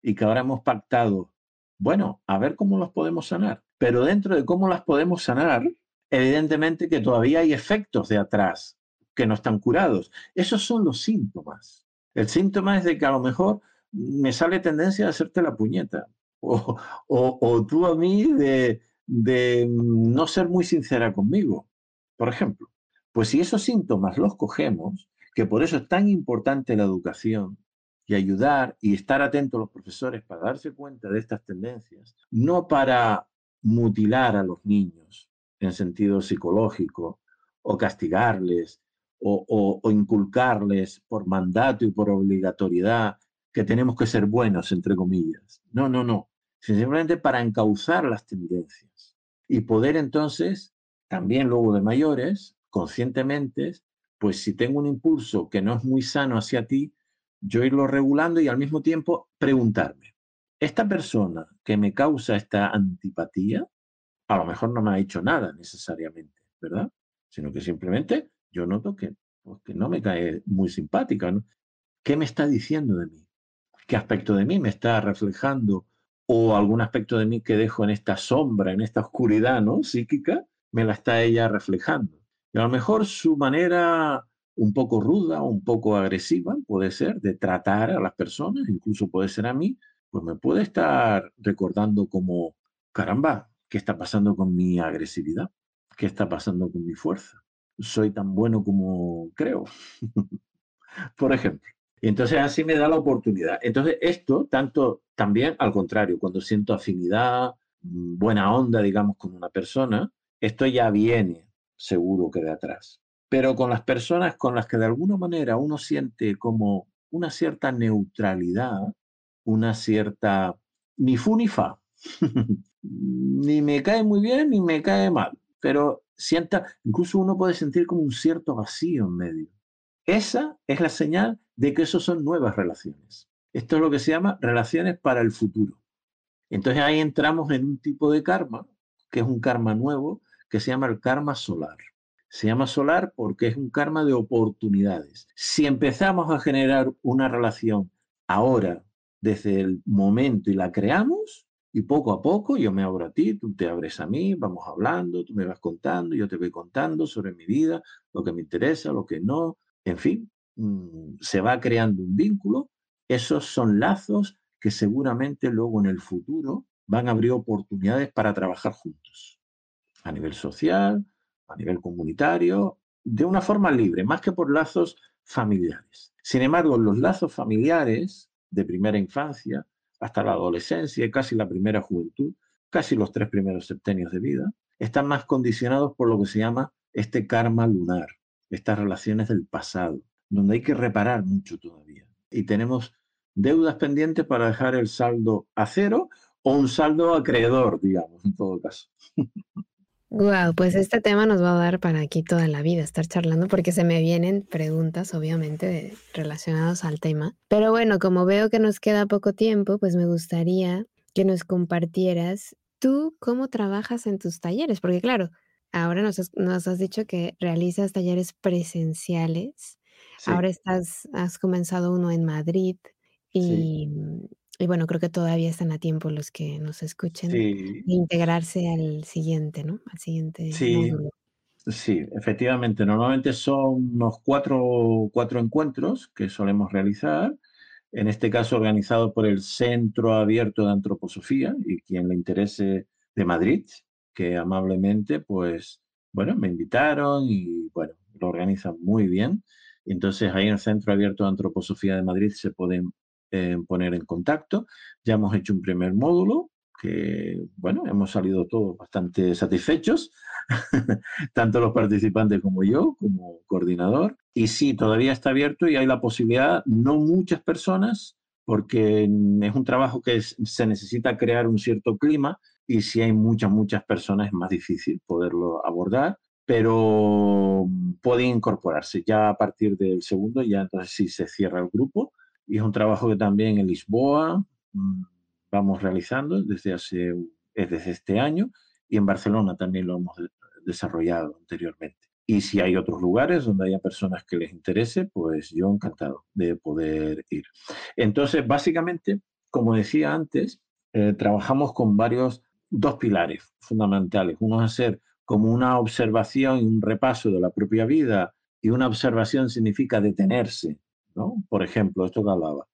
y que ahora hemos pactado, bueno, a ver cómo las podemos sanar. Pero dentro de cómo las podemos sanar, evidentemente que todavía hay efectos de atrás que no están curados. Esos son los síntomas. El síntoma es de que a lo mejor me sale tendencia a hacerte la puñeta. <laughs> O, tú a mí de, de no ser muy sincera conmigo, por ejemplo. Pues si esos síntomas los cogemos, que por eso es tan importante la educación y ayudar y estar atentos los profesores para darse cuenta de estas tendencias, no para mutilar a los niños en sentido psicológico o castigarles o, inculcarles por mandato y por obligatoriedad que tenemos que ser buenos, entre comillas. No, no, no. Simplemente para encauzar las tendencias y poder entonces, también luego de mayores, conscientemente, pues si tengo un impulso que no es muy sano hacia ti, yo irlo regulando y al mismo tiempo preguntarme, ¿esta persona que me causa esta antipatía, a lo mejor no me ha hecho nada necesariamente, ¿verdad? Sino que simplemente yo noto que, pues, no me cae muy simpática. ¿Qué me está diciendo de mí? ¿Qué aspecto de mí me está reflejando? O algún aspecto de mí que dejo en esta sombra, en esta oscuridad ¿no? psíquica, me la está ella reflejando. Y a lo mejor su manera un poco ruda, un poco agresiva, puede ser, de tratar a las personas, incluso puede ser a mí, pues me puede estar recordando como, caramba, ¿qué está pasando con mi agresividad? ¿Qué está pasando con mi fuerza? Soy tan bueno como creo. <laughs> Por ejemplo. Y entonces así me da la oportunidad. Entonces esto, tanto también al contrario, cuando siento afinidad, mm, buena onda, digamos, con una persona, esto ya viene seguro que de atrás. Pero con las personas con las que de alguna manera uno siente como una cierta neutralidad, una cierta ni fu ni fa, <laughs> ni me cae muy bien ni me cae mal, pero sienta, incluso uno puede sentir como un cierto vacío en medio. Esa es la señal de que eso son nuevas relaciones. Esto es lo que se llama relaciones para el futuro. Entonces ahí entramos en un tipo de karma, que es un karma nuevo, que se llama el karma solar. Se llama solar porque es un karma de oportunidades. Si empezamos a generar una relación ahora, desde el momento y la creamos, y poco a poco yo me abro a ti, tú te abres a mí, vamos hablando, tú me vas contando, yo te voy contando sobre mi vida, lo que me interesa, lo que no, en fin, mm, se va creando un vínculo. Esos son lazos que seguramente luego en el futuro van a abrir oportunidades para trabajar juntos, a nivel social, a nivel comunitario, de una forma libre, más que por lazos familiares. Sin embargo, los lazos familiares de primera infancia hasta la adolescencia casi la primera juventud, casi los tres primeros septenios de vida, están más condicionados por lo que se llama este karma lunar, estas relaciones del pasado, donde hay que reparar mucho todavía. Y tenemos deudas pendientes para dejar el saldo a cero o un saldo acreedor, digamos, en todo caso. <laughs> Wow, pues este tema nos va a dar para aquí toda la vida estar charlando porque se me vienen preguntas obviamente relacionadas al tema. Pero bueno, como veo que nos queda poco tiempo, pues me gustaría que nos compartieras tú cómo trabajas en tus talleres, porque claro, ahora nos has, dicho que realizas talleres presenciales, ahora estás, has comenzado uno en Madrid y, y bueno, creo que todavía están a tiempo los que nos escuchen de integrarse al siguiente, ¿no? Al siguiente Sí, módulo. sí, efectivamente. Normalmente son unos cuatro, cuatro encuentros que solemos realizar, en este caso organizado por el Centro Abierto de Antroposofía y quien le interese de Madrid, que amablemente, pues, bueno, me invitaron y, bueno, lo organizan muy bien. Entonces, ahí en el Centro Abierto de Antroposofía de Madrid se pueden poner en contacto. Ya hemos hecho un primer módulo que, bueno, hemos salido todos bastante satisfechos, <laughs> tanto los participantes como yo, como coordinador. Y sí, todavía está abierto y hay la posibilidad, no muchas personas, porque es un trabajo que se necesita crear un cierto clima y si hay muchas, muchas personas es más difícil poderlo abordar, pero pueden incorporarse. Ya a partir del segundo, ya entonces sí se cierra el grupo y es un trabajo que también en Lisboa mm, vamos realizando desde, hace, desde este año y en Barcelona también lo hemos desarrollado anteriormente. Y si hay otros lugares donde haya personas que les interese, pues yo encantado de poder ir. Entonces, básicamente, como decía antes, eh, trabajamos con varios, dos pilares fundamentales. Uno es hacer como una observación y un repaso de la propia vida, y una observación significa detenerse por ejemplo, esto que hablaba.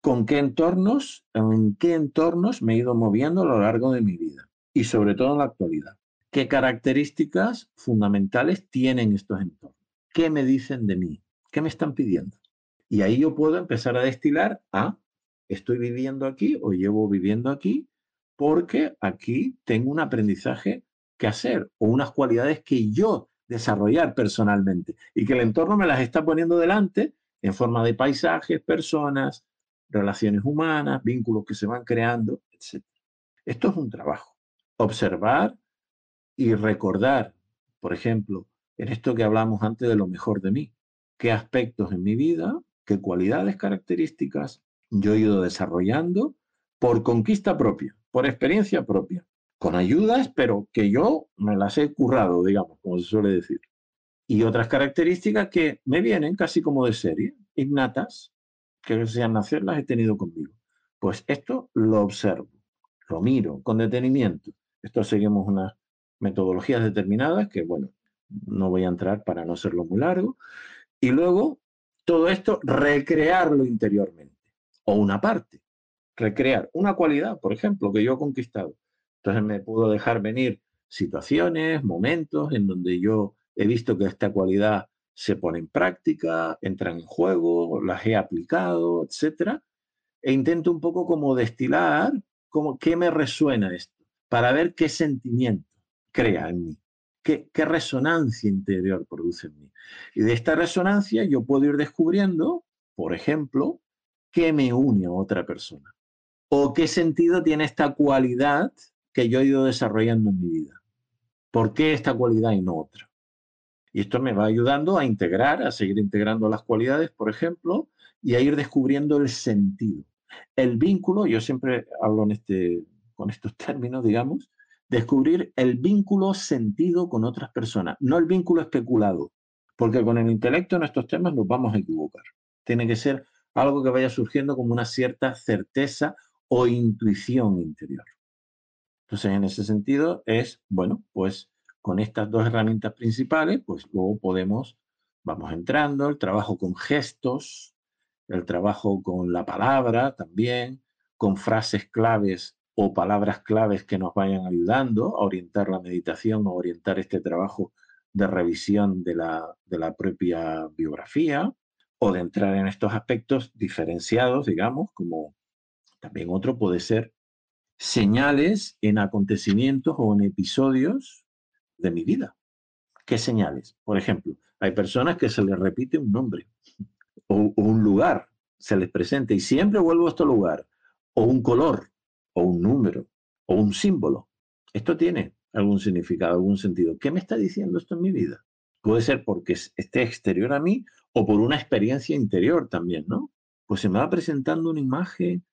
¿Con qué entornos, en qué entornos me he ido moviendo a lo largo de mi vida? Y sobre todo en la actualidad. ¿Qué características fundamentales tienen estos entornos? ¿Qué me dicen de mí? ¿Qué me están pidiendo? Y ahí yo puedo empezar a destilar a, estoy viviendo aquí o llevo viviendo aquí porque aquí tengo un aprendizaje que hacer o unas cualidades que yo desarrollar personalmente y que el entorno me las está poniendo delante en forma de paisajes, personas, relaciones humanas, vínculos que se van creando, etc. Esto es un trabajo. Observar y recordar, por ejemplo, en esto que hablamos antes de lo mejor de mí, qué aspectos en mi vida, qué cualidades, características yo he ido desarrollando por conquista propia, por experiencia propia, con ayudas, pero que yo me las he currado, digamos, como se suele decir y otras características que me vienen casi como de serie, innatas, que sean nacer, las he tenido conmigo. Pues esto lo observo, lo miro con detenimiento. Esto seguimos unas metodologías determinadas que, bueno, no voy a entrar para no hacerlo muy largo. Y luego, todo esto, recrearlo interiormente, o una parte, recrear una cualidad, por ejemplo, que yo he conquistado. Entonces me puedo dejar venir situaciones, momentos en donde yo he visto que esta cualidad se pone en práctica, entra en juego, las he aplicado, etcétera, e intento un poco como destilar como qué me resuena esto, para ver qué sentimiento crea en mí, qué resonancia interior produce en mí. Y de esta resonancia yo puedo ir descubriendo, por ejemplo, qué me une a otra persona o qué sentido tiene esta cualidad que yo he ido desarrollando en mi vida. ¿Por qué esta cualidad y no otra? Y esto me va ayudando a integrar, a seguir integrando las cualidades, por ejemplo, y a ir descubriendo el sentido. El vínculo, yo siempre hablo en este, con estos <laughs> términos, digamos, descubrir el vínculo sentido con otras personas, no el vínculo especulado, porque con el intelecto en estos temas nos vamos a equivocar. Tiene que ser algo que vaya surgiendo como una cierta certeza o intuición interior. Entonces, en ese sentido es, bueno, pues con estas dos herramientas principales, pues luego podemos, vamos entrando, el trabajo con gestos, el trabajo con la palabra también, con frases claves o palabras claves que nos vayan ayudando a orientar la meditación, a orientar este trabajo de revisión de la, de la propia biografía o de entrar en estos aspectos diferenciados, digamos, como también otro puede ser señales en acontecimientos o en episodios de mi vida. ¿Qué señales? Por ejemplo, hay personas que se les repite un nombre o, un lugar, se les presenta y siempre vuelvo a este lugar, o un color, o un número, o un símbolo. Esto tiene algún significado, algún sentido. ¿Qué me está diciendo esto en mi vida? Puede ser porque esté exterior a mí o por una experiencia interior también, ¿no? Pues se me va presentando una imagen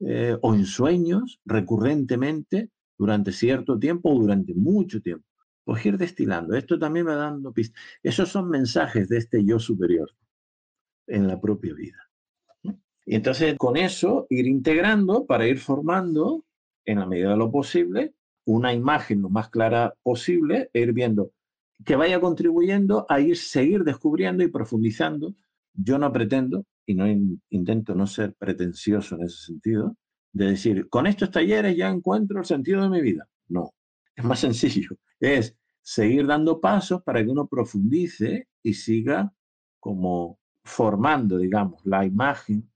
eh, o en sueños recurrentemente durante cierto tiempo o durante mucho tiempo. Pues ir destilando. Esto también va dando pistas. Esos son mensajes de este yo superior en la propia vida. Y entonces con eso ir integrando para ir formando, en la medida de lo posible, una imagen lo más clara posible e ir viendo que vaya contribuyendo a ir seguir descubriendo y profundizando. Yo no pretendo, y no intento no ser pretencioso en ese sentido, de decir, con estos talleres ya encuentro el sentido de mi vida. No, <laughs> es más sencillo. Es seguir dando pasos para que uno profundice y siga como formando, digamos, la imagen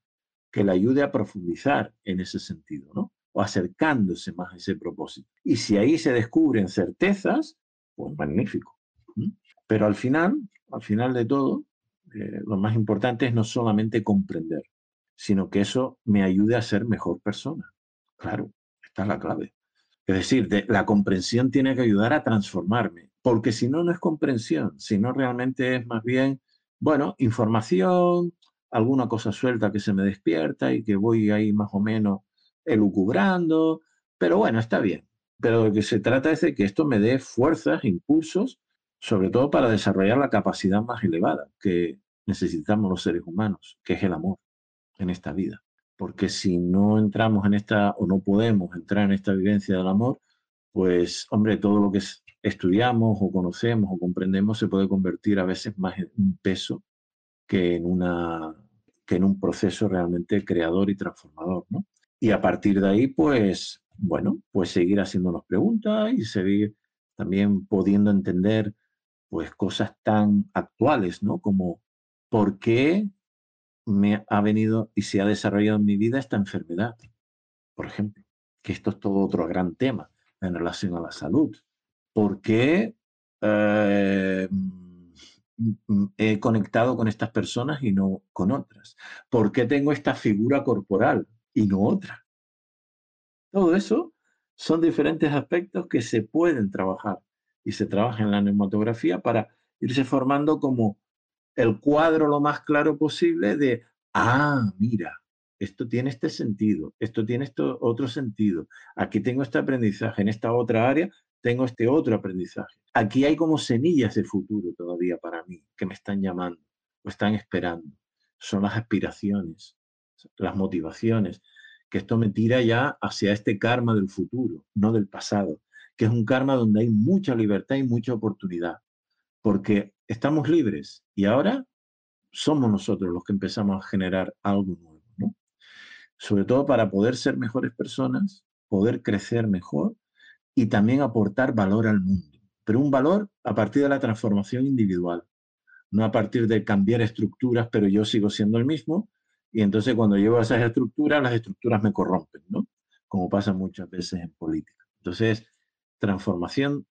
que le ayude a profundizar en ese sentido, ¿no? O acercándose más a ese propósito. Y si ahí se descubren certezas, pues magnífico. Pero al final, al final de todo, eh, lo más importante es no solamente comprender, sino que eso me ayude a ser mejor persona. Claro, esta es la clave. Es decir, la comprensión tiene que ayudar a transformarme, porque si no, no es comprensión, sino realmente es más bien bueno, información, alguna cosa suelta que se me despierta y que voy ahí más o menos elucubrando, pero bueno, está bien. Pero lo que se trata es de que esto me dé fuerzas, impulsos, sobre todo para desarrollar la capacidad más elevada que necesitamos los seres humanos, que es el amor en esta vida. Porque si no entramos en esta, o no podemos entrar en esta vivencia del amor, pues, hombre, todo lo que es estudiamos o conocemos o comprendemos se puede convertir a veces más en un peso que en, una, que en un proceso realmente creador y transformador. ¿no? Y a partir de ahí, pues, bueno, pues seguir haciéndonos preguntas y seguir también pudiendo entender pues cosas tan actuales, ¿no? Como por qué me ha venido y se ha desarrollado en mi vida esta enfermedad, por ejemplo, que esto es todo otro gran tema en relación a la salud. ¿Por qué eh, mm, he conectado con estas personas y no con otras? ¿Por qué tengo esta figura corporal y no otra? Todo eso son diferentes aspectos que se pueden trabajar y se trabaja en la neumatografía para irse formando como el cuadro lo más claro posible de, ah, mira, esto tiene este sentido, esto tiene este otro sentido, aquí tengo este aprendizaje, en esta otra área tengo este otro aprendizaje. Aquí hay como semillas de futuro todavía para mí que me están llamando o están esperando. Son las aspiraciones, las motivaciones, que esto me tira ya hacia este karma del futuro, no del pasado, que es un karma donde hay mucha libertad y mucha oportunidad, porque estamos libres y ahora somos nosotros los que empezamos a generar algo nuevo. Sobre todo para poder ser mejores personas, poder crecer mejor y también aportar valor al mundo, pero un valor a partir de la transformación individual, no a partir de cambiar estructuras, pero yo sigo siendo el mismo, y entonces cuando llevo esas estructuras, las estructuras me corrompen, ¿no? Como pasa muchas veces en política. Entonces, transformación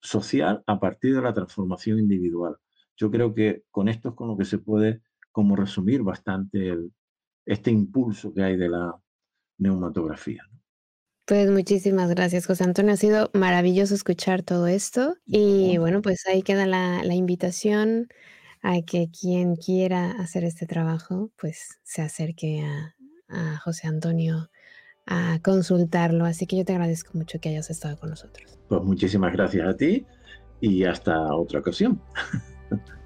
social a partir de la transformación individual. Yo creo que con esto es con lo que se puede como resumir bastante este impulso que hay de la neumatografía. Pues muchísimas gracias, José Antonio. Ha sido maravilloso escuchar todo esto. Y bueno, pues ahí queda la, invitación a que quien quiera hacer este trabajo, pues se acerque a, a José Antonio a consultarlo. Así que yo te agradezco mucho que hayas estado con nosotros. Pues muchísimas gracias a ti y hasta otra ocasión.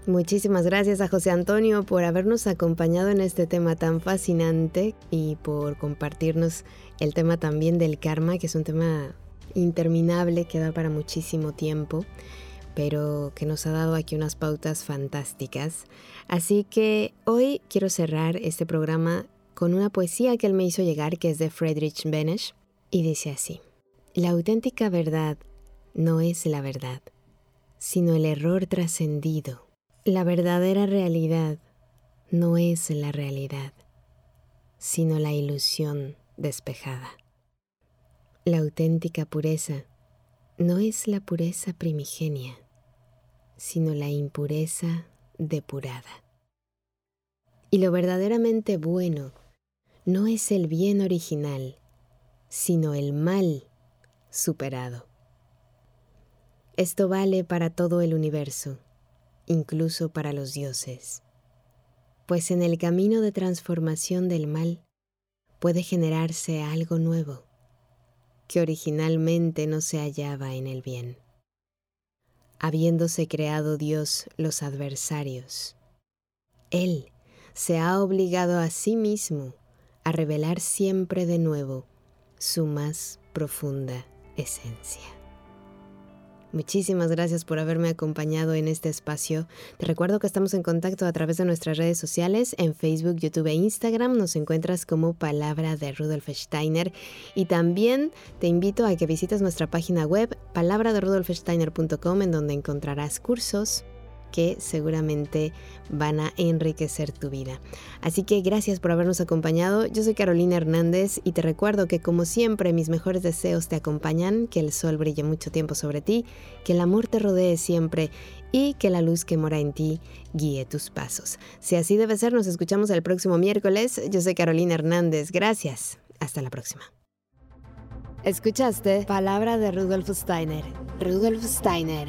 Muchísimas gracias a José Antonio por habernos acompañado en este tema tan fascinante y por compartirnos el tema también del karma, que es un tema interminable que da para muchísimo tiempo, pero que nos ha dado aquí unas pautas fantásticas. Así que hoy quiero cerrar este programa con una poesía que él me hizo llegar que es de Friedrich Benesch y dice así, la auténtica verdad no es la verdad, sino el error trascendido. La verdadera realidad no es la realidad, sino la ilusión despejada. La auténtica pureza no es la pureza primigenia, sino la impureza depurada. Y lo verdaderamente bueno no es el bien original, sino el mal superado. Esto vale para todo el universo, incluso para los dioses, pues en el camino de transformación del mal puede generarse algo nuevo que originalmente no se hallaba en el bien. Habiéndose creado Dios los adversarios, Él se ha obligado a sí mismo a revelar siempre de nuevo su más profunda esencia. Muchísimas gracias por haberme acompañado en este espacio. Te recuerdo que estamos en contacto a través de nuestras redes sociales, en Facebook, YouTube e Instagram. Nos encuentras como Palabra de Rudolf Steiner. Y también te invito a que visites nuestra página web, palabraderudolfsteiner.com, en donde encontrarás cursos, que seguramente van a enriquecer tu vida. Así que gracias por habernos acompañado. Yo soy Carolina Hernández y te recuerdo que como siempre mis mejores deseos te acompañan, que el sol brille mucho tiempo sobre ti, que el amor te rodee siempre y que la luz que mora en ti guíe tus pasos. Si así debe ser, nos escuchamos el próximo miércoles. Yo soy Carolina Hernández. Gracias. Hasta la próxima. Escuchaste Palabra de Rudolf Steiner. Rudolf Steiner